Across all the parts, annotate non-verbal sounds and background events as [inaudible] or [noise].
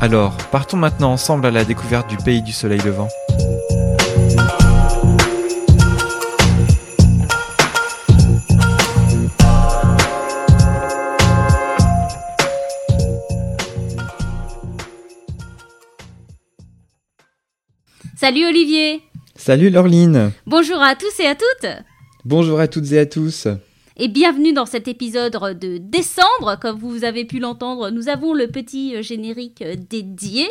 Alors, partons maintenant ensemble à la découverte du pays du soleil levant. Salut Olivier. Salut Laureline. Bonjour à tous et à toutes. Bonjour à toutes et à tous et bienvenue dans cet épisode de décembre. Comme vous avez pu l'entendre, nous avons le petit générique dédié.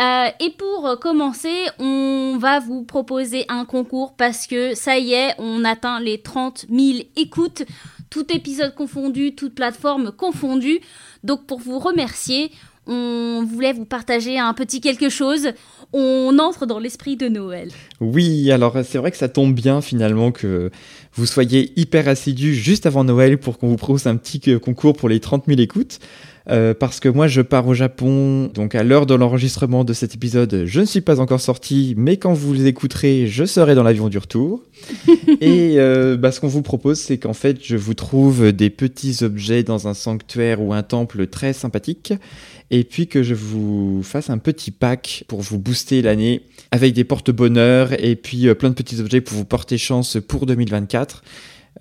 Euh, et pour commencer, on va vous proposer un concours parce que ça y est, on atteint les 30 000 écoutes, tout épisode confondu, toute plateforme confondue. Donc pour vous remercier, on voulait vous partager un petit quelque chose. On entre dans l'esprit de Noël. Oui, alors c'est vrai que ça tombe bien finalement que vous soyez hyper assidus juste avant Noël pour qu'on vous propose un petit concours pour les 30 000 écoutes. Euh, parce que moi je pars au Japon, donc à l'heure de l'enregistrement de cet épisode, je ne suis pas encore sorti, mais quand vous les écouterez, je serai dans l'avion du retour. [laughs] et euh, bah, ce qu'on vous propose, c'est qu'en fait, je vous trouve des petits objets dans un sanctuaire ou un temple très sympathique, et puis que je vous fasse un petit pack pour vous booster l'année avec des porte-bonheur et puis euh, plein de petits objets pour vous porter chance pour 2024.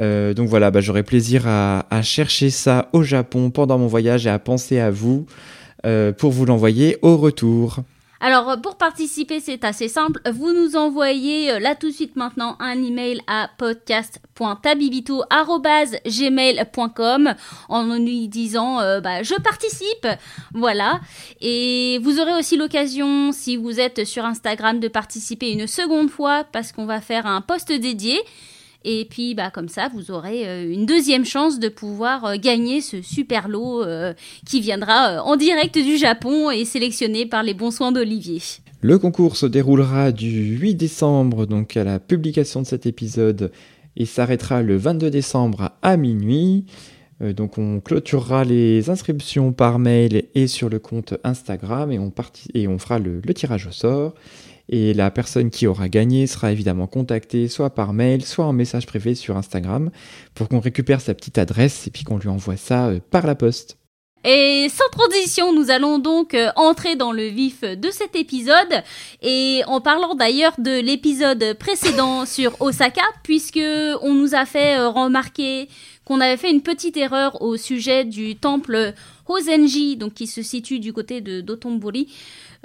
Euh, donc voilà, bah, j'aurai plaisir à, chercher ça au Japon pendant mon voyage et à penser à vous euh, pour vous l'envoyer au retour. Alors pour participer, c'est assez simple. Vous nous envoyez euh, là tout de suite maintenant un email à podcast.tabibito@gmail.com en nous disant bah, je participe. Voilà. Et vous aurez aussi l'occasion, si vous êtes sur Instagram, de participer une seconde fois parce qu'on va faire un post dédié. Et puis, bah, comme ça, vous aurez euh, une deuxième chance de pouvoir euh, gagner ce super lot euh, qui viendra en direct du Japon et sélectionné par les bons soins d'Olivier. Le concours se déroulera du 8 décembre, donc à la publication de cet épisode, et s'arrêtera le 22 décembre à minuit. donc on clôturera les inscriptions par mail et sur le compte Instagram et on, et on fera le tirage au sort. Et la personne qui aura gagné sera évidemment contactée soit par mail, soit en message privé sur Instagram pour qu'on récupère sa petite adresse et puis qu'on lui envoie ça euh, par la poste. Et sans transition, nous allons donc euh, entrer dans le vif de cet épisode. Et en parlant d'ailleurs de l'épisode précédent sur Osaka, puisque on nous a fait euh, remarquer qu'on avait fait une petite erreur au sujet du temple Hozenji, donc qui se situe du côté de Dotonbori.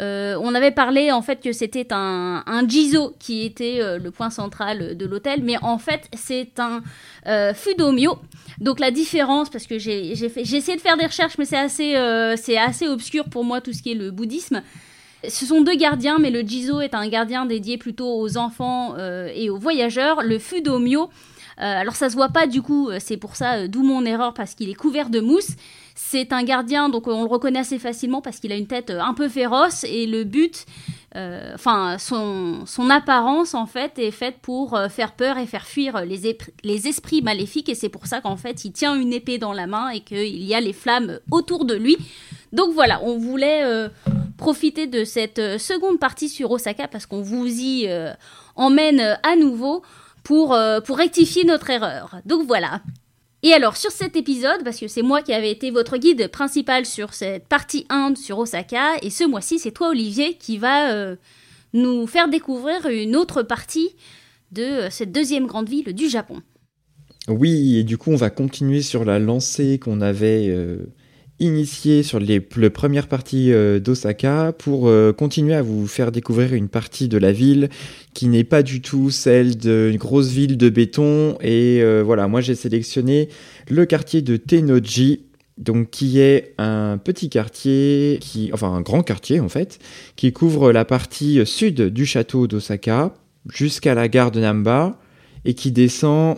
Euh, on avait parlé en fait que c'était un, un Jizo qui était euh, le point central de l'hôtel, mais en fait c'est un euh, Fudomyo. Donc la différence, parce que j'ai essayé de faire des recherches, mais c'est assez, c'est assez obscur pour moi tout ce qui est le bouddhisme. Ce sont deux gardiens, mais le Jizo est un gardien dédié plutôt aux enfants et aux voyageurs. Le Fudomyo, alors ça se voit pas du coup, c'est pour ça, d'où mon erreur, parce qu'il est couvert de mousse. C'est un gardien, donc on le reconnaît assez facilement parce qu'il a une tête euh, un peu féroce et le but, euh, enfin son, son, apparence en fait est faite pour euh, faire peur et faire fuir les, les esprits maléfiques et c'est pour ça qu'en fait il tient une épée dans la main et qu'il y a les flammes autour de lui. Donc voilà, on voulait profiter de cette seconde partie sur Osaka parce qu'on vous y emmène à nouveau pour, pour rectifier notre erreur. Donc voilà. Et alors, sur cet épisode, parce que c'est moi qui avais été votre guide principal sur cette partie 1 sur Osaka, et ce mois-ci, c'est toi, Olivier, qui va euh, nous faire découvrir une autre partie de euh, cette deuxième grande ville du Japon. Oui, et du coup, on va continuer sur la lancée qu'on avait euh, initié sur les, premières parties euh, d'Osaka pour euh, continuer à vous faire découvrir une partie de la ville qui n'est pas du tout celle d'une grosse ville de béton. Et euh, voilà, moi j'ai sélectionné le quartier de Tennoji, donc qui est un petit quartier, qui, enfin un grand quartier en fait, qui couvre la partie sud du château d'Osaka jusqu'à la gare de Namba et qui descend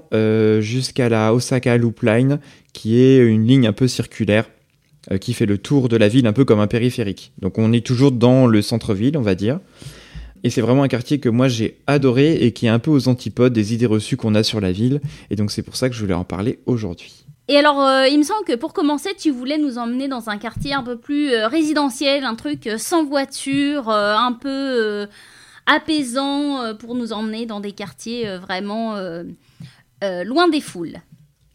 jusqu'à la Osaka Loop Line, qui est une ligne un peu circulaire qui fait le tour de la ville un peu comme un périphérique. Donc on est toujours dans le centre-ville, on va dire. Et c'est vraiment un quartier que moi j'ai adoré et qui est un peu aux antipodes des idées reçues qu'on a sur la ville. Et donc c'est pour ça que je voulais en parler aujourd'hui. Et alors, euh, il me semble que pour commencer, tu voulais nous emmener dans un quartier un peu plus euh, résidentiel, un truc euh, sans voiture, un peu apaisant pour nous emmener dans des quartiers vraiment loin des foules.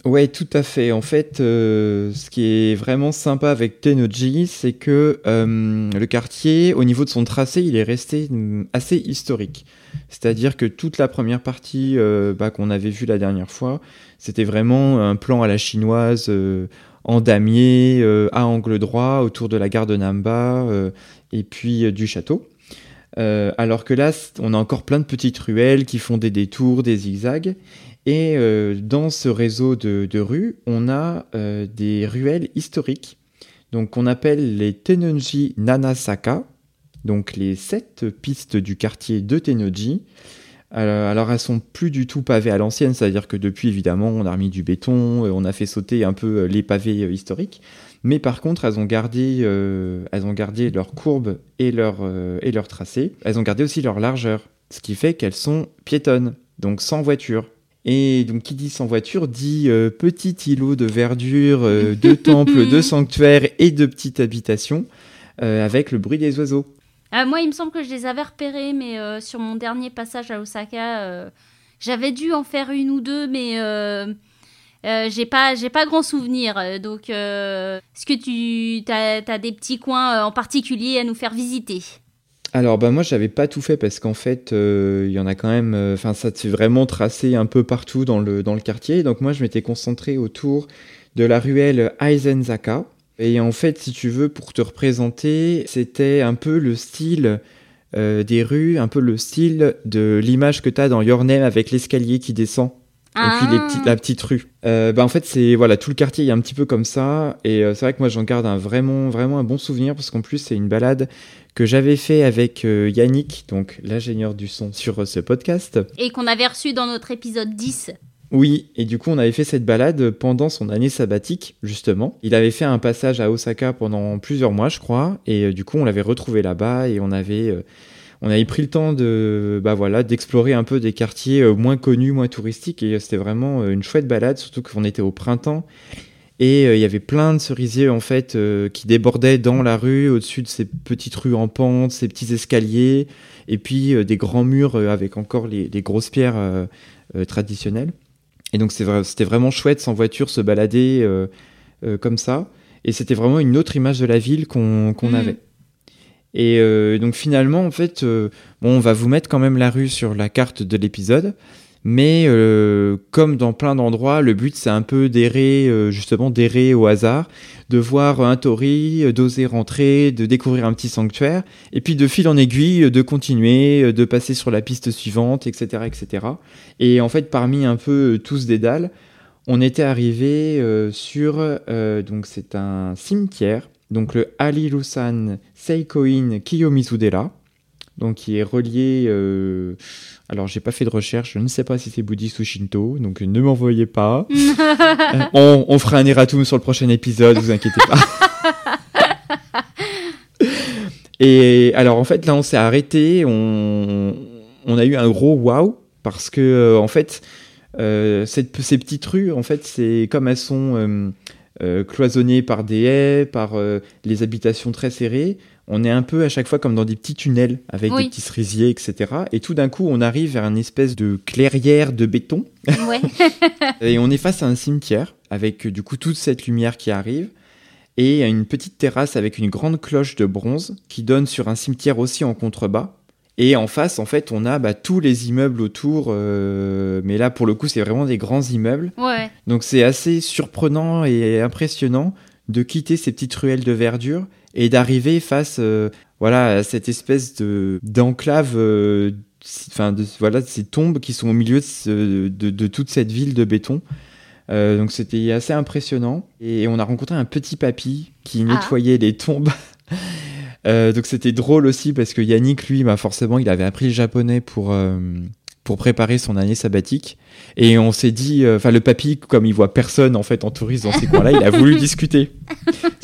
Ouais, tout à fait. En fait, euh, ce qui est vraiment sympa avec Tennoji, c'est que euh, le quartier, au niveau de son tracé, il est resté mm, assez historique. C'est-à-dire que toute la première partie euh, bah, qu'on avait vue la dernière fois, c'était vraiment un plan à la chinoise, en damier, à angle droit, autour de la gare de Namba et puis du château. alors que là, on a encore plein de petites ruelles qui font des détours, des zigzags. Et euh, dans ce réseau de, rues, on a euh, des ruelles historiques, donc qu'on appelle les Tenonji Nanasaka, donc les sept pistes du quartier de Tennoji. Alors, alors, elles sont plus du tout pavées à l'ancienne, c'est-à-dire que depuis évidemment on a remis du béton, euh, on a fait sauter un peu les pavés historiques, mais par contre elles ont gardé, elles ont gardé leur courbe et leur, et leur tracé. Elles ont gardé aussi leur largeur, ce qui fait qu'elles sont piétonnes, donc sans voiture. Et donc, qui dit sans voiture dit euh, petit îlot de verdure, euh, de [laughs] temples, de sanctuaires et de petites habitations, euh, avec le bruit des oiseaux. Ah, moi, il me semble que je les avais repérés, mais sur mon dernier passage à Osaka, j'avais dû en faire une ou deux, mais j'ai pas, j'ai pas grand souvenir. Donc, est-ce que tu as, as, des petits coins en particulier à nous faire visiter? Alors bah moi j'avais pas tout fait parce qu'en fait euh, il y en a quand même, euh, enfin ça s'est vraiment tracé un peu partout dans le, dans le quartier. Donc moi je m'étais concentré autour de la ruelle Aizenzaka. Et en fait si tu veux pour te représenter c'était un peu le style euh, des rues, un peu le style de l'image que tu as dans Your Name avec l'escalier qui descend. Et puis les petites, la petite rue. bah en fait c'est voilà tout le quartier est un petit peu comme ça et c'est vrai que moi j'en garde un vraiment vraiment un bon souvenir parce qu'en plus c'est une balade que j'avais fait avec euh, Yannick, donc l'ingénieur du son, sur euh, ce podcast. Et qu'on avait reçu dans notre épisode 10. Oui, et du coup on avait fait cette balade pendant son année sabbatique, justement. Il avait fait un passage à Osaka pendant plusieurs mois, je crois, et euh, du coup on l'avait retrouvé là-bas et on avait... on avait pris le temps de bah voilà d'explorer un peu des quartiers moins connus, moins touristiques et c'était vraiment une chouette balade surtout qu'on était au printemps et euh, il y avait plein de cerisiers en fait euh, qui débordaient dans la rue, au-dessus de ces petites rues en pente, ces petits escaliers, et puis euh, des grands murs avec encore les, grosses pierres traditionnelles. Et donc c'était vraiment chouette sans voiture se balader comme ça. Et c'était vraiment une autre image de la ville qu'on mmh. avait. Et donc finalement, en fait, bon, on va vous mettre quand même la rue sur la carte de l'épisode. Mais euh, comme dans plein d'endroits, le but c'est un peu d'errer, euh, justement d'errer au hasard, de voir un tori, euh, d'oser rentrer, de découvrir un petit sanctuaire, et puis de fil en aiguille, de continuer, de passer sur la piste suivante, etc., etc. Et en fait, parmi un peu tous des dalles, on était arrivé sur, donc c'est un cimetière, donc le Alirusan Seikoin Kiyomizudera, donc qui est relié. Euh... Alors, j'ai pas fait de recherche, je ne sais pas si c'est bouddhiste ou shinto, donc ne m'envoyez pas. [laughs] Euh, on, fera un erratum sur le prochain épisode, vous inquiétez pas. [laughs] Et alors, en fait, là, on s'est arrêté, on, on, a eu un gros wow, parce que, euh, en fait, euh, cette, ces petites rues, en fait, c'est comme elles sont cloisonnées par des haies, par les habitations très serrées on est un peu à chaque fois comme dans des petits tunnels avec des petits cerisiers, etc. Et tout d'un coup, on arrive vers une espèce de clairière de béton. [laughs] et on est face à un cimetière avec du coup toute cette lumière qui arrive et une petite terrasse avec une grande cloche de bronze qui donne sur un cimetière aussi en contrebas. Et en face, en fait, on a bah, tous les immeubles autour. Euh, mais là, pour le coup, c'est vraiment des grands immeubles. Donc c'est assez surprenant et impressionnant de quitter ces petites ruelles de verdure et d'arriver face euh, voilà, à cette espèce de, d'enclave, euh, enfin, de, voilà, ces tombes qui sont au milieu de, de, toute cette ville de béton. Euh, donc c'était assez impressionnant. Et on a rencontré un petit papy qui ah. nettoyait les tombes. [laughs] donc c'était drôle aussi parce que Yannick, lui, bah, forcément, il avait appris le japonais pour, pour préparer son année sabbatique. Et on s'est dit, euh, enfin le papy, comme il voit personne en fait en touriste dans ces [laughs] coins-là, il a voulu discuter.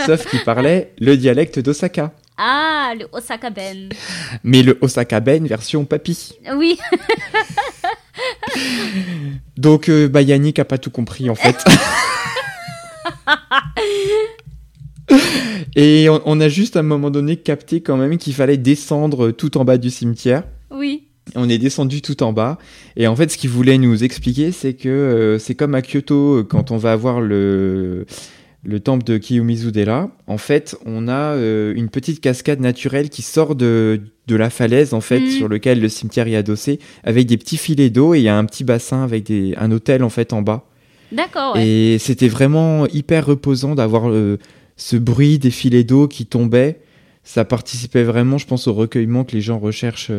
Sauf qu'il parlait le dialecte d'Osaka. Ah, le Osaka Ben. Mais le Osaka Ben version papy. Oui. [laughs] Donc euh, bah, Yannick a pas tout compris en fait. [laughs] Et on, on a juste à un moment donné capté quand même qu'il fallait descendre tout en bas du cimetière. Oui. On est descendu tout en bas. Et en fait, ce qu'il voulait nous expliquer, c'est que euh, c'est comme à Kyoto, euh, quand on va avoir le, le temple de Kiyomizu-dera. En fait, on a euh, une petite cascade naturelle qui sort de, de la falaise, en fait, Mhm. sur lequel le cimetière est adossé, avec des petits filets d'eau et il y a un petit bassin avec des, un hôtel, en fait, en bas. D'accord, ouais. Et c'était vraiment hyper reposant d'avoir euh, ce bruit des filets d'eau qui tombaient. Ça participait vraiment, je pense, au recueillement que les gens recherchent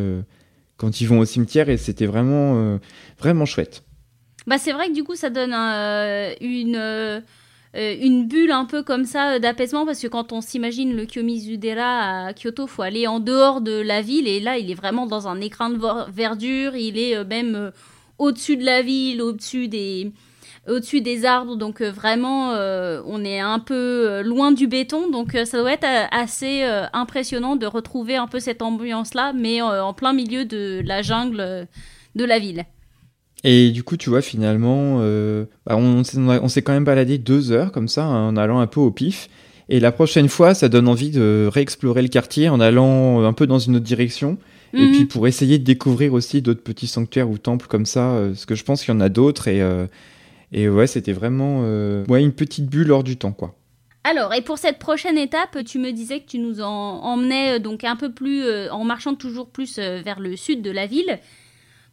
quand ils vont au cimetière et c'était vraiment, euh, vraiment chouette. Bah, c'est vrai que du coup, ça donne euh, une, euh, une bulle un peu comme ça d'apaisement parce que quand on s'imagine le Kiyomizu-dera à Kyoto, faut aller en dehors de la ville et là, il est vraiment dans un écrin de verdure. Il est même au-dessus de la ville, au-dessus des au-dessus des arbres, donc euh, vraiment euh, on est un peu euh, loin du béton, donc ça doit être assez impressionnant de retrouver un peu cette ambiance-là, mais en plein milieu de la jungle de la ville. Et du coup, tu vois, finalement, euh, bah, on, s'est- on s'est quand même baladé deux heures comme ça, hein, en allant un peu au pif. Et la prochaine fois, ça donne envie de réexplorer le quartier en allant un peu dans une autre direction. Et Mhm. puis pour essayer de découvrir aussi d'autres petits sanctuaires ou temples comme ça, euh, parce que je pense qu'il y en a d'autres. Et, euh, et ouais, c'était vraiment euh, ouais, une petite bulle hors du temps, quoi. Alors, et pour cette prochaine étape, tu me disais que tu nous en emmenais euh, donc un peu plus, euh, en marchant toujours plus euh, vers le sud de la ville,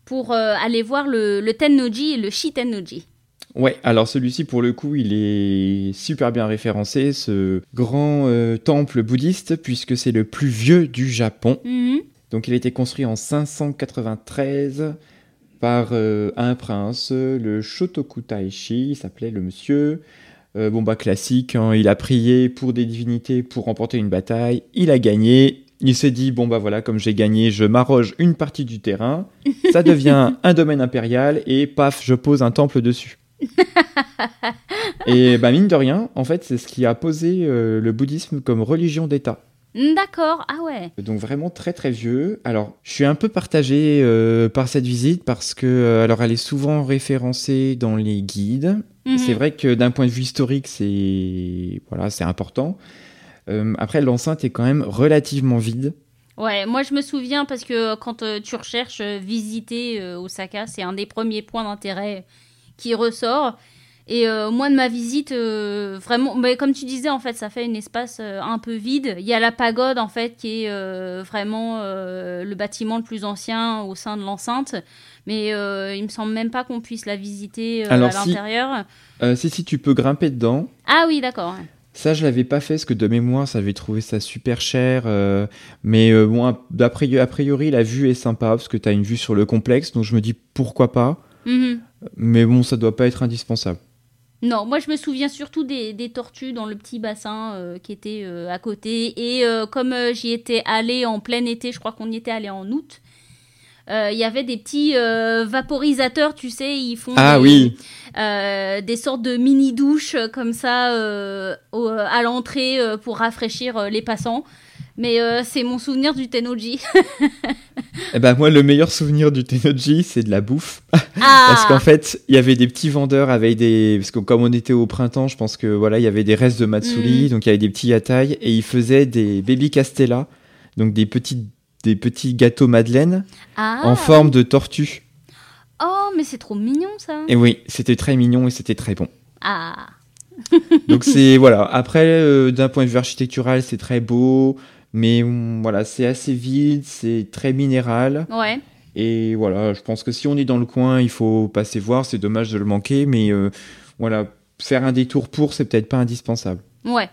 pour aller voir le, le Tennoji et le Shitennoji. Ouais, alors celui-ci, pour le coup, il est super bien référencé, ce grand temple bouddhiste, puisque c'est le plus vieux du Japon. Mhm. Donc il a été construit en 593 par euh, un prince, le Shotoku Taeshi, il s'appelait le monsieur. Euh, bon bah classique, hein, il a prié pour des divinités pour remporter une bataille, il a gagné. Il s'est dit bon bah voilà comme j'ai gagné, je m'arroge une partie du terrain, ça [laughs] devient un domaine impérial et paf je pose un temple dessus. [laughs] et bah mine de rien, en fait c'est ce qui a posé euh, le bouddhisme comme religion d'État. D'accord, ah ouais. Donc vraiment très très vieux. Alors je suis un peu partagé euh, par cette visite parce que euh, alors elle est souvent référencée dans les guides. Mhm. C'est vrai que d'un point de vue historique c'est voilà c'est important. Euh, après l'enceinte est quand même relativement vide. Ouais, moi je me souviens parce que quand euh, tu recherches visiter Osaka, c'est un des premiers points d'intérêt qui ressort. Et euh, moi de ma visite, euh, vraiment, mais comme tu disais, en fait, ça fait un espace euh, un peu vide. Il y a la pagode, en fait, qui est euh, vraiment le bâtiment le plus ancien au sein de l'enceinte. Mais il me semble même pas qu'on puisse la visiter Alors, à si. l'intérieur. Si si tu peux grimper dedans. Ah oui, d'accord. Ça, je l'avais pas fait parce que de mémoire, ça avait trouvé ça super cher. euh, mais euh, bon, a a priori, a priori, la vue est sympa parce que tu as une vue sur le complexe. Donc je me dis pourquoi pas. Mhm. Mais bon, ça doit pas être indispensable. Non, moi je me souviens surtout des, des tortues dans le petit bassin euh, qui était euh, à côté. Et euh, comme j'y étais allée en plein été, je crois qu'on y était allé en août, il y avait des petits vaporisateurs, tu sais, ils font Ah des, oui. des sortes de mini douches comme ça au- à l'entrée pour rafraîchir les passants. Mais c'est mon souvenir du Tennoji. [laughs] Eh ben moi, le meilleur souvenir du Tennoji, c'est de la bouffe. [laughs] ah Parce qu'en fait, il y avait des petits vendeurs avec des... Parce que comme on était au printemps, je pense que voilà, il y avait des restes de matsuri, Mhm. donc il y avait des petits yatai, et ils faisaient des baby castella, donc des petits, des petits gâteaux madeleine Ah. en forme de tortue. Oh, mais c'est trop mignon ça. Et oui, c'était très mignon et c'était très bon. Ah. Donc c'est [laughs] voilà. Après, euh, d'un point de vue architectural, c'est très beau, mais hum, voilà, c'est assez vide, c'est très minéral. Ouais. Et voilà, je pense que si on est dans le coin, il faut passer voir. C'est dommage de le manquer, mais euh, voilà, faire un détour pour, c'est peut-être pas indispensable. Ouais.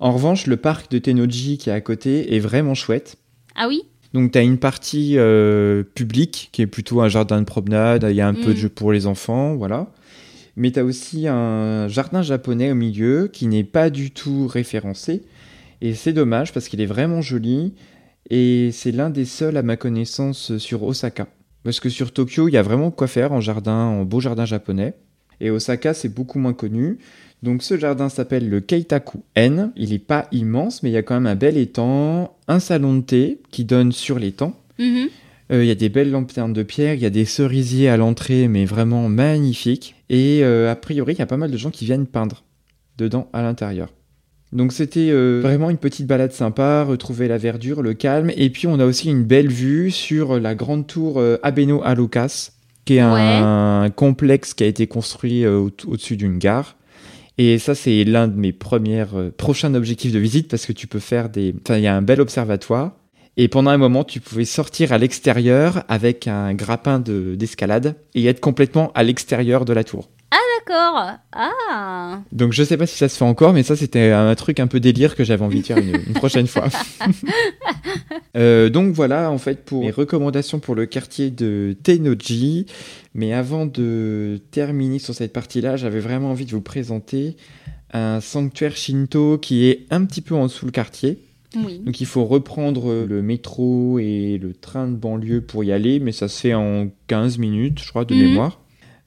En revanche, le parc de Tennoji qui est à côté est vraiment chouette. Ah oui? Donc, tu as une partie euh, publique qui est plutôt un jardin de promenade. Il y a un peu Mm. de jeux pour les enfants, voilà. Mais tu as aussi un jardin japonais au milieu qui n'est pas du tout référencé. Et c'est dommage parce qu'il est vraiment joli. Et c'est l'un des seuls, à ma connaissance, sur Osaka. Parce que sur Tokyo, il y a vraiment quoi faire en jardin, en beau jardin japonais. Et Osaka, c'est beaucoup moins connu. Donc ce jardin s'appelle le Keitaku N. Il n'est pas immense, mais il y a quand même un bel étang, un salon de thé qui donne sur l'étang. Mhm. Euh, Il y a des belles lanternes de pierre, il y a des cerisiers à l'entrée, mais vraiment magnifiques. Et euh, a priori, il y a pas mal de gens qui viennent peindre dedans à l'intérieur. Donc c'était euh, vraiment une petite balade sympa, retrouver la verdure, le calme. Et puis on a aussi une belle vue sur la grande tour euh, Abeno Alokas, qui est un, complexe qui a été construit euh, au- au-dessus d'une gare. Et ça, c'est l'un de mes premiers euh, prochains objectifs de visite parce que tu peux faire des. Enfin, il y a un bel observatoire. Et pendant un moment, tu pouvais sortir à l'extérieur avec un grappin de- d'escalade et être complètement à l'extérieur de la tour. Ah. Donc je sais pas si ça se fait encore, mais ça c'était un truc un peu délire que j'avais envie de faire une, une prochaine fois. [laughs] Euh, donc voilà en fait pour mes recommandations pour le quartier de Tennoji. Mais avant de terminer sur cette partie-là, j'avais vraiment envie de vous présenter un sanctuaire Shinto qui est un petit peu en dessous le quartier. Oui. Donc il faut reprendre le métro et le train de banlieue pour y aller, mais ça se fait en 15 minutes, je crois, de Mhm. mémoire.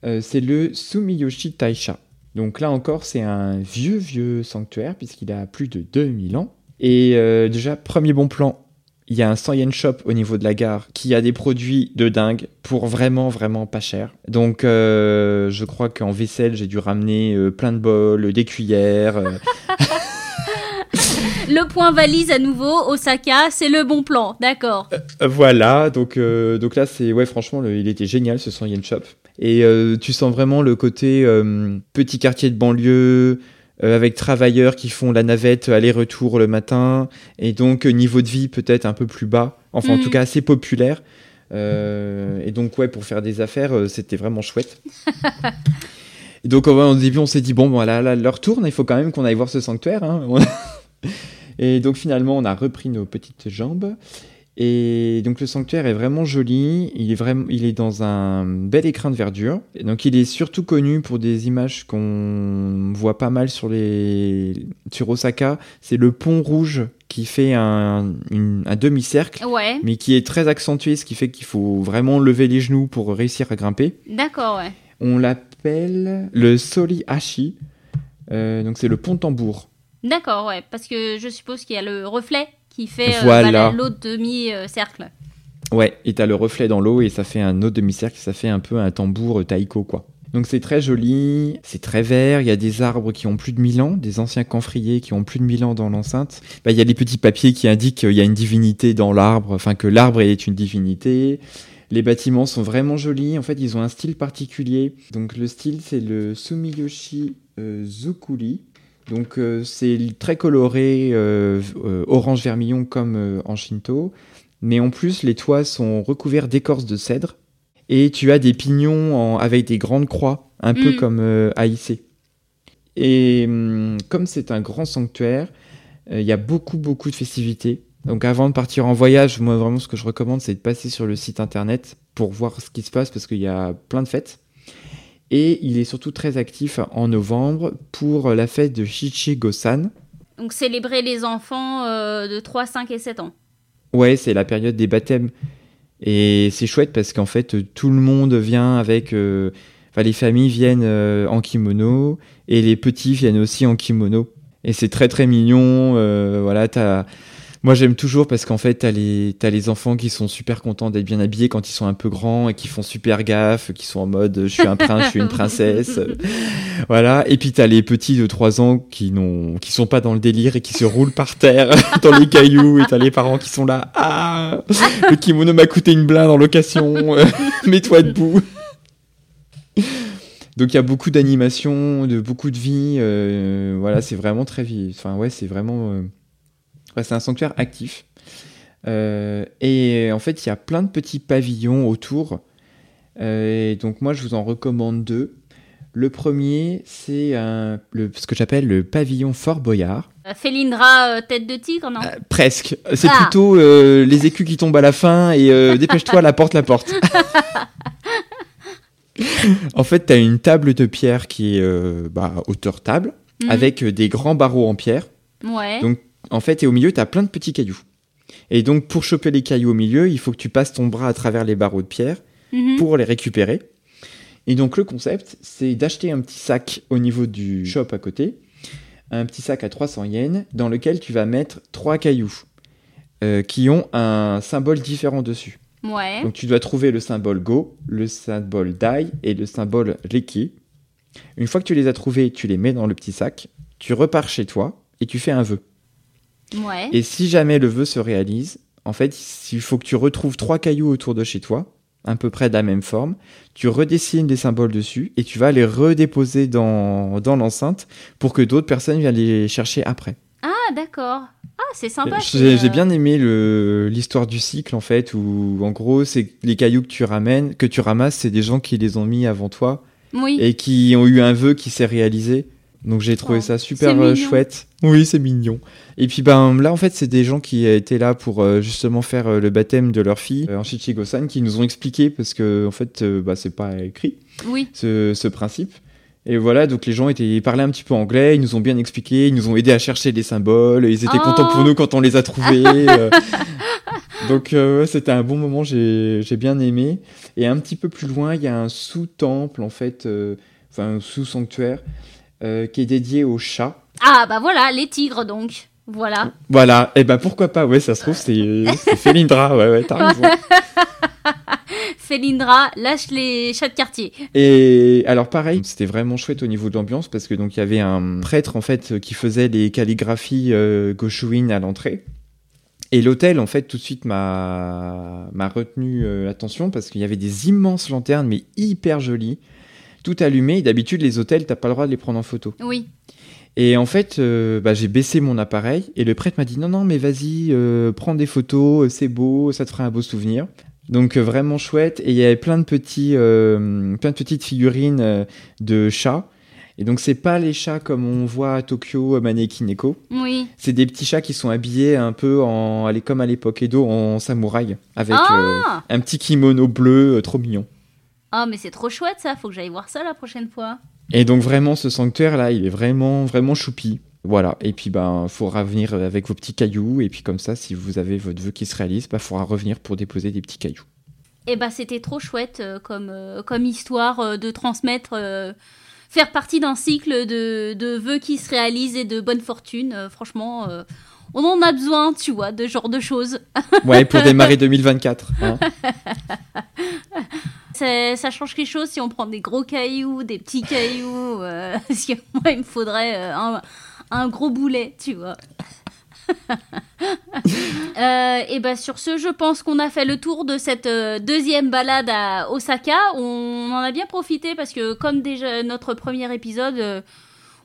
Euh, c'est le Sumiyoshi Taisha. Donc là encore, c'est un vieux, vieux sanctuaire, puisqu'il a plus de 2000 ans. Et euh, déjà, premier bon plan, il y a un 100 yen shop au niveau de la gare qui a des produits de dingue pour vraiment, vraiment pas cher. Donc euh, je crois qu'en vaisselle, j'ai dû ramener plein de bols, des cuillères. [laughs] euh, Le point valise à nouveau, Osaka, c'est le bon plan. D'accord. Euh, Voilà, donc, euh, donc là, c'est ouais, franchement, le- il était génial ce 100 yen shop. Et euh, tu sens vraiment le côté euh, petit quartier de banlieue, euh, avec travailleurs qui font la navette aller-retour le matin, et donc euh, niveau de vie peut-être un peu plus bas, enfin en Mhm. tout cas assez populaire. Euh, et donc, ouais, pour faire des affaires, euh, c'était vraiment chouette. [laughs] et donc, au début, on s'est dit, bon, voilà, là, l'heure tourne, il faut quand même qu'on aille voir ce sanctuaire. hein. [laughs] et donc, finalement, on a repris nos petites jambes. Et donc le sanctuaire est vraiment joli, il est, vraiment, il est dans un bel écrin de verdure. Et donc il est surtout connu pour des images qu'on voit pas mal sur, les... sur Osaka. C'est le pont rouge qui fait un, une- un demi-cercle, Ouais. mais qui est très accentué, ce qui fait qu'il faut vraiment lever les genoux pour réussir à grimper. D'accord, ouais. On l'appelle le Solihashi, euh, donc c'est le pont tambour. D'accord, ouais. Parce que je suppose qu'il y a le reflet qui fait euh, Voilà. bah, l'autre demi-cercle. Ouais, et t'as le reflet dans l'eau et ça fait un autre demi-cercle, ça fait un peu un tambour taïko quoi. Donc c'est très joli, c'est très vert, il y a des arbres qui ont plus de 1000 ans, des anciens camphriers qui ont plus de 1000 ans dans l'enceinte. Bah, Il y a les petits papiers qui indiquent qu'il y a une divinité dans l'arbre, enfin que l'arbre est une divinité. Les bâtiments sont vraiment jolis, en fait ils ont un style particulier. Donc le style c'est le Sumiyoshi euh, Zukuri. Donc euh, c'est très coloré, euh, euh, orange vermillon comme en Shinto. Mais en plus, les toits sont recouverts d'écorce de cèdre. Et tu as des pignons en- avec des grandes croix, un peu Mm. comme à. Et hum, comme c'est un grand sanctuaire, il y a beaucoup, beaucoup de festivités. Donc avant de partir en voyage, moi vraiment ce que je recommande, c'est de passer sur le site internet pour voir ce qui se passe parce qu'il y a plein de fêtes. Et il est surtout très actif en novembre pour la fête de Shichi-Go-san. Donc célébrer les enfants euh, de 3, 5 et 7 ans. Ouais, c'est la période des baptêmes. Et c'est chouette parce qu'en fait, tout le monde vient avec. euh, Enfin, les familles viennent euh, en kimono et les petits viennent aussi en kimono. Et c'est très très mignon. voilà, t'as. Moi, j'aime toujours parce qu'en fait, t'as les, t'as les enfants qui sont super contents d'être bien habillés quand ils sont un peu grands et qui font super gaffe, qui sont en mode je suis un prince, je suis une princesse. [laughs] Voilà. Et puis, t'as les petits de 3 ans qui n'ont, qui sont pas dans le délire et qui se roulent par terre [laughs] dans les cailloux. Et t'as les parents qui sont là. Ah! Le kimono m'a coûté une blinde en location. [laughs] Mets-toi debout. Donc, il y a beaucoup d'animation, de beaucoup de vie. euh, voilà, c'est vraiment très vie. Enfin, ouais, c'est vraiment. euh, ouais, c'est un sanctuaire actif. Euh, et en fait, il y a plein de petits pavillons autour. Euh, et donc, moi, je vous en recommande deux. Le premier, c'est ce que j'appelle le pavillon Fort Boyard. Félindra, euh, tête de tigre, non? Euh, presque. C'est Ah. plutôt euh, les écus qui tombent à la fin et [laughs] dépêche-toi, la porte, la porte. [laughs] en fait, tu as une table de pierre qui est bah, hauteur table, Mhm. avec des grands barreaux en pierre. Ouais. Donc, en fait, et au milieu, tu as plein de petits cailloux. Et donc, pour choper les cailloux au milieu, il faut que tu passes ton bras à travers les barreaux de pierre Mhm. pour les récupérer. Et donc le concept, c'est d'acheter un petit sac au niveau du shop à côté, un petit sac à 300 yens, dans lequel tu vas mettre trois cailloux euh, qui ont un symbole différent dessus. Ouais. Donc tu dois trouver le symbole Go, le symbole Dai et le symbole Reki. Une fois que tu les as trouvés, tu les mets dans le petit sac, tu repars chez toi et tu fais un vœu. Ouais. Et si jamais le vœu se réalise, en fait, il faut que tu retrouves trois cailloux autour de chez toi, à peu près de la même forme. Tu redessines des symboles dessus et tu vas les redéposer dans, dans l'enceinte pour que d'autres personnes viennent les chercher après. Ah, d'accord. Ah, c'est sympa. J'ai euh, bien aimé l'histoire du cycle en fait, où en gros, c'est les cailloux que tu ramènes, que tu ramasses, c'est des gens qui les ont mis avant toi Oui. et qui ont eu un vœu qui s'est réalisé. Donc j'ai trouvé Oh, ça super euh, chouette. Oui, c'est mignon. Et puis ben là en fait c'est des gens qui étaient là pour euh, justement faire euh, le baptême de leur fille euh, en Shichigo-san qui nous ont expliqué parce que en fait bah, c'est pas écrit Oui. ce, ce principe. Et voilà, donc les gens étaient, ils parlaient un petit peu anglais, ils nous ont bien expliqué, ils nous ont aidé à chercher des symboles, ils étaient Oh. contents pour nous quand on les a trouvés. [laughs] donc euh, c'était un bon moment, j'ai j'ai bien aimé. Et un petit peu plus loin, il y a un sous-temple, en fait, euh, enfin un sous-sanctuaire, euh, qui est dédié aux chats. Ah, bah voilà, les tigres donc. Voilà. Voilà, et ben pourquoi pas, ouais, ça se trouve, c'est [laughs] c'est Felindra, ouais, ouais, t'as raison. [laughs] Felindra lâche les chats de quartier. Et alors pareil, c'était vraiment chouette au niveau de l'ambiance parce que donc il y avait un prêtre en fait qui faisait les calligraphies euh, Goshuin à l'entrée. Et l'hôtel en fait tout de suite m'a retenu euh, l'attention parce qu'il y avait des immenses lanternes mais hyper jolies, tout allumées. Et D'habitude les hôtels t'as pas le droit de les prendre en photo. Oui. Et en fait, euh, bah, j'ai baissé mon appareil et le prêtre m'a dit non, non, mais vas-y, euh, prends des photos, c'est beau, ça te fera un beau souvenir. Donc euh, vraiment chouette. Et il y avait plein de, petits, euh, plein de petites figurines euh, de chats. Et donc c'est pas les chats comme on voit à Tokyo, à Maneki Neko. Oui. C'est des petits chats qui sont habillés un peu en, comme à l'époque Edo, en samouraï, avec euh, Ah un petit kimono bleu, euh, trop mignon. Ah, mais c'est trop chouette ça. Faut que j'aille voir ça la prochaine fois. Et donc vraiment ce sanctuaire là, il est vraiment vraiment choupi. Voilà, et puis ben faudra venir avec vos petits cailloux et puis comme ça si vous avez votre vœu qui se réalise, bah faudra revenir pour déposer des petits cailloux. Et bah c'était trop chouette euh, comme, euh, comme histoire euh, de transmettre, faire partie d'un cycle de, de vœux qui se réalisent et de bonne fortune. Franchement, on en a besoin, tu vois, de ce genre de choses. Ouais, pour [laughs] démarrer 2024. hein. [laughs] Ça change quelque chose si on prend des gros cailloux, des petits cailloux. euh, [laughs] parce que moi, il me faudrait euh, un, gros boulet, tu vois. [laughs] Euh, et bah sur ce, je pense qu'on a fait le tour de cette deuxième balade à Osaka. On en a bien profité parce que comme déjà notre premier épisode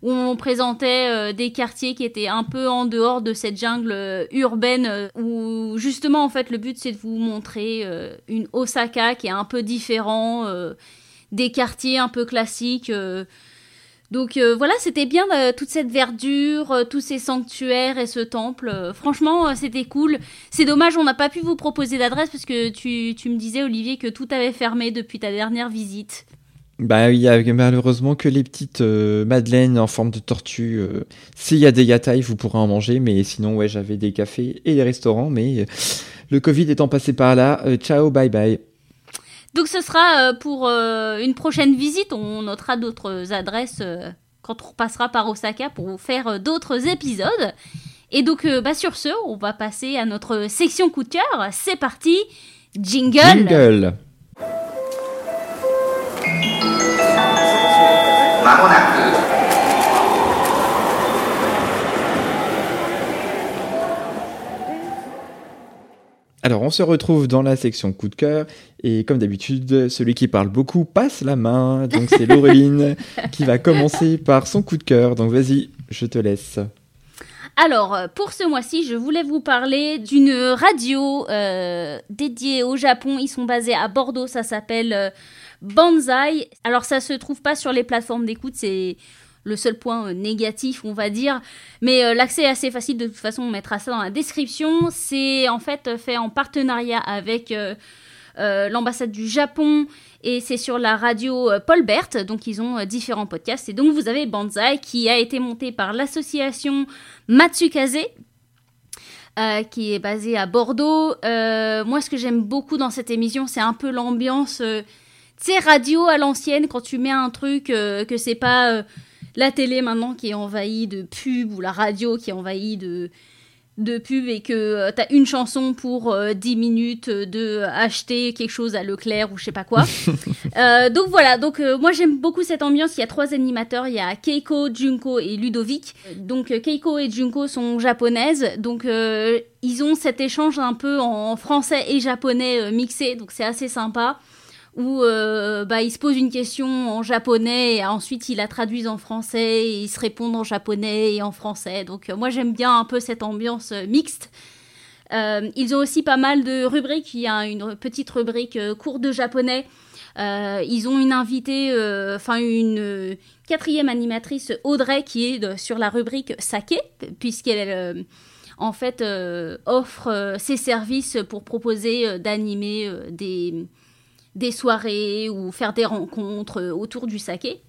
où on présentait euh, des quartiers qui étaient un peu en dehors de cette jungle euh, urbaine euh, où justement en fait le but c'est de vous montrer une Osaka qui est un peu différent des quartiers un peu classiques. donc voilà, c'était bien toute cette verdure, tous ces sanctuaires et ce temple. Franchement, c'était cool. C'est dommage, on n'a pas pu vous proposer d'adresse parce que tu, tu me disais, Olivier, que tout avait fermé depuis ta dernière visite. Bah il y a malheureusement que les petites euh, madeleines en forme de tortue. euh, S'il y a des yatai, vous pourrez en manger, mais sinon ouais j'avais des cafés et des restaurants, mais euh, le Covid étant passé par là, euh, ciao bye bye. Donc ce sera pour une prochaine visite. On notera d'autres adresses quand on repassera par Osaka pour vous faire d'autres épisodes. Et donc bah, sur ce, on va passer à notre section coup de cœur. C'est parti, jingle. Jingle. Alors on se retrouve dans la section coup de cœur et comme d'habitude celui qui parle beaucoup passe la main donc c'est [laughs] Laureline qui va commencer par son coup de cœur donc vas-y je te laisse. Alors, pour ce mois-ci, je voulais vous parler d'une radio euh, dédiée au Japon. Ils sont basés à Bordeaux, ça s'appelle euh, Banzai. Alors, ça se trouve pas sur les plateformes d'écoute, c'est le seul point euh, négatif, on va dire. Mais euh, l'accès est assez facile, de toute façon, on mettra ça dans la description. C'est en fait fait en partenariat avec euh, l'ambassade du Japon et c'est sur la radio Paul Bert, donc ils ont différents podcasts. Et donc vous avez Banzai qui a été monté par l'association Matsukaze. qui est basée à Bordeaux. moi, ce que j'aime beaucoup dans cette émission, c'est un peu l'ambiance, tu sais, radio à l'ancienne, quand tu mets un truc que c'est pas la télé maintenant qui est envahie de pubs ou la radio qui est envahie de de pub et que euh, tu as une chanson pour 10 euh, minutes de acheter quelque chose à Leclerc ou je sais pas quoi. [laughs] Euh, donc voilà, donc moi j'aime beaucoup cette ambiance. Il y a trois animateurs, il y a Keiko, Junko et Ludovic. Donc Keiko et Junko sont japonaises, donc ils ont cet échange un peu en français et japonais mixé, donc c'est assez sympa où euh, bah, ils se posent une question en japonais et ensuite ils la traduisent en français et ils se répondent en japonais et en français. Donc euh, moi j'aime bien un peu cette ambiance euh, mixte. ils ont aussi pas mal de rubriques. Il y a une petite rubrique cours de japonais. ils ont une invitée, enfin une quatrième animatrice, Audrey, qui est sur la rubrique sake, puisqu'elle en fait offre ses services pour proposer d'animer des des soirées ou faire des rencontres euh, autour du saké.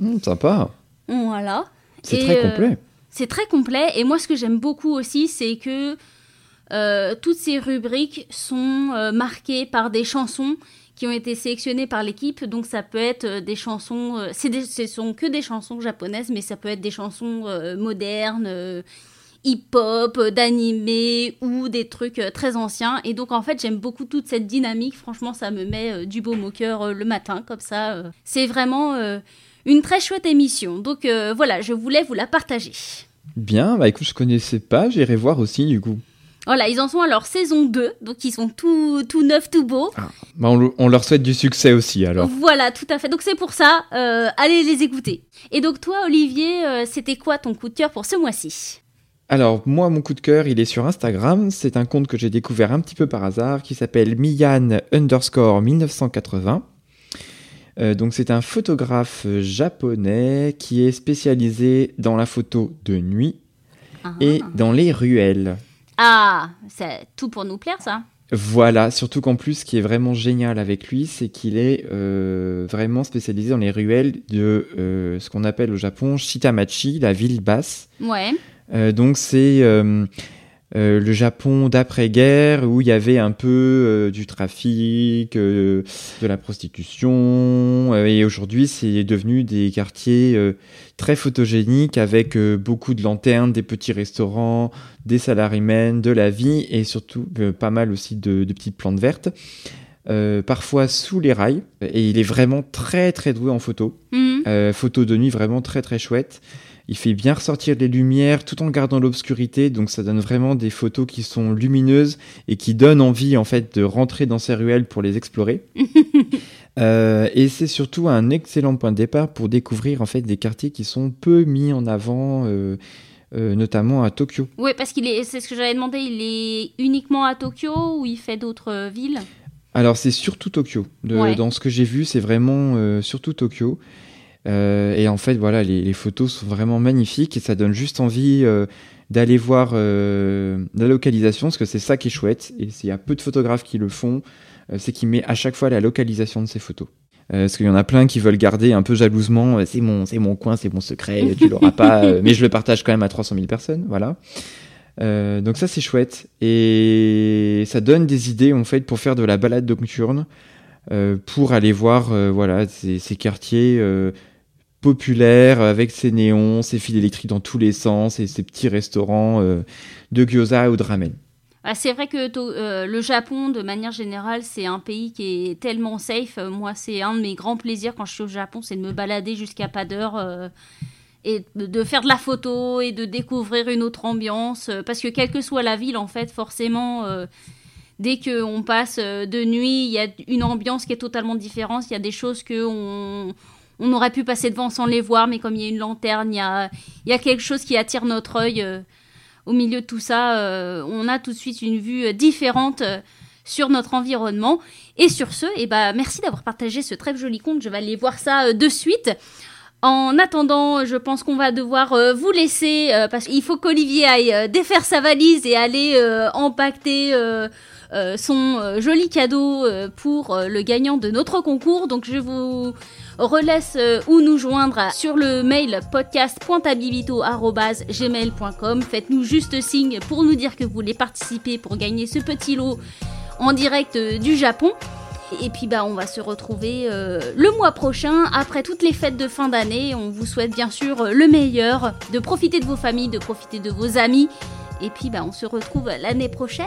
Mmh, sympa. Voilà. C'est très euh, complet. c'est très complet. Et moi, ce que j'aime beaucoup aussi, c'est que euh, toutes ces rubriques sont marquées par des chansons qui ont été sélectionnées par l'équipe. Donc, ça peut être des chansons. ce ne sont que des chansons japonaises, mais ça peut être des chansons modernes hip-hop, d'animé ou des trucs euh, très anciens. Et donc en fait j'aime beaucoup toute cette dynamique. Franchement ça me met euh, du baume au cœur euh, le matin comme ça. C'est vraiment une très chouette émission. Donc voilà, je voulais vous la partager. Bien, bah écoute, je connaissais pas, j'irai voir aussi du coup. Voilà, ils en sont à leur saison 2, donc ils sont tout, tout neufs, tout beaux. Ah, bah on, leur souhaite du succès aussi alors. Voilà, tout à fait. Donc c'est pour ça, allez les écouter. Et donc toi, Olivier, c'était quoi ton coup de cœur pour ce mois-ci? Alors moi mon coup de cœur il est sur Instagram, c'est un compte que j'ai découvert un petit peu par hasard qui s'appelle Miyan underscore 1980. Euh, donc c'est un photographe japonais qui est spécialisé dans la photo de nuit ah. et dans les ruelles. Ah, c'est tout pour nous plaire ça. Voilà, surtout qu'en plus, ce qui est vraiment génial avec lui, c'est qu'il est, euh, vraiment spécialisé dans les ruelles de euh, ce qu'on appelle au Japon Shitamachi, la ville basse. Ouais. Euh, donc c'est euh, euh, le Japon d'après-guerre où il y avait un peu du trafic, de la prostitution, et aujourd'hui c'est devenu des quartiers très photogéniques avec beaucoup de lanternes, des petits restaurants, des salarymen, de la vie et surtout pas mal aussi de, petites plantes vertes. parfois sous les rails, et il est vraiment très très doué en photo. Mmh. photo de nuit vraiment très très chouette. Il fait bien ressortir les lumières tout en gardant l'obscurité, donc ça donne vraiment des photos qui sont lumineuses et qui donnent envie en fait de rentrer dans ces ruelles pour les explorer. [laughs] Euh, et c'est surtout un excellent point de départ pour découvrir en fait des quartiers qui sont peu mis en avant. Euh, euh, notamment à Tokyo. Oui, parce qu'il est, c'est ce que j'avais demandé, il est uniquement à Tokyo ou il fait d'autres villes? Alors c'est surtout Tokyo. Dans ce que j'ai vu, c'est vraiment surtout Tokyo. Euh, et en fait, voilà, les, photos sont vraiment magnifiques et ça donne juste envie euh, d'aller voir euh, la localisation, parce que c'est ça qui est chouette. Et il y a peu de photographes qui le font, c'est qu'il met à chaque fois la localisation de ses photos. parce qu'il y en a plein qui veulent garder un peu jalousement, c'est mon, c'est mon coin, c'est mon secret, tu [laughs] l'auras pas, mais je le partage quand même à 300 000 personnes, voilà. donc ça c'est chouette et ça donne des idées en fait pour faire de la balade nocturne, pour aller voir voilà ces, ces quartiers populaire avec ses néons, ses fils électriques dans tous les sens et ses petits restaurants euh, de gyoza ou de ramen. Ah, c'est vrai que euh, le Japon, de manière générale, c'est un pays qui est tellement safe. Moi, c'est un de mes grands plaisirs quand je suis au Japon, c'est de me balader jusqu'à pas d'heure euh, et de, faire de la photo et de découvrir une autre ambiance. parce que quelle que soit la ville, en fait, forcément, dès qu'on passe de nuit, il y a une ambiance qui est totalement différente. Il y a des choses que on aurait pu passer devant sans les voir, mais comme il y a une lanterne, il y a, quelque chose qui attire notre œil. Euh, au milieu de tout ça, euh, on a tout de suite une vue euh, différente sur notre environnement. Et sur ce, eh ben, merci d'avoir partagé ce très joli conte. Je vais aller voir ça de suite. En attendant, je pense qu'on va devoir vous laisser parce qu'il faut qu'Olivier aille défaire sa valise et aller empaqueter son joli cadeau pour le gagnant de notre concours. Donc je vous relaisse euh, ou nous joindre sur le mail podcast.abilito.gmail.com. Faites-nous juste signe pour nous dire que vous voulez participer pour gagner ce petit lot en direct euh, du Japon. Et puis bah on va se retrouver euh, le mois prochain après toutes les fêtes de fin d'année. On vous souhaite bien sûr le meilleur, de profiter de vos familles, de profiter de vos amis. Et puis bah on se retrouve l'année prochaine.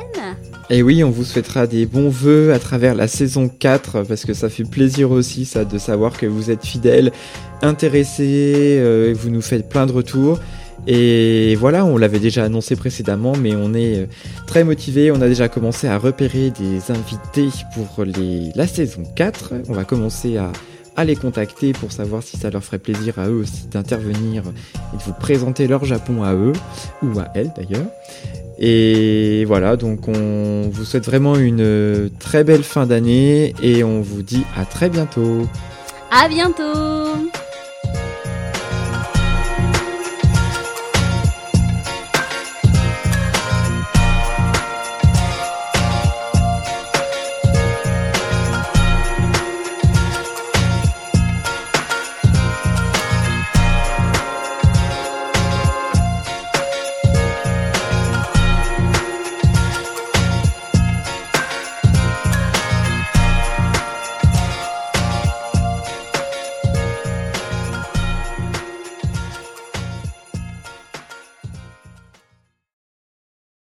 Et oui, on vous souhaitera des bons vœux à travers la saison 4 parce que ça fait plaisir aussi ça de savoir que vous êtes fidèles, intéressés, euh, vous nous faites plein de retours. Et voilà, on l'avait déjà annoncé précédemment, mais on est euh, très motivé. On a déjà commencé à repérer des invités pour la saison 4. On va commencer à, à les contacter pour savoir si ça leur ferait plaisir à eux aussi d'intervenir et de vous présenter leur Japon à eux, ou à elles d'ailleurs. Et voilà, donc on vous souhaite vraiment une très belle fin d'année et on vous dit à très bientôt. À bientôt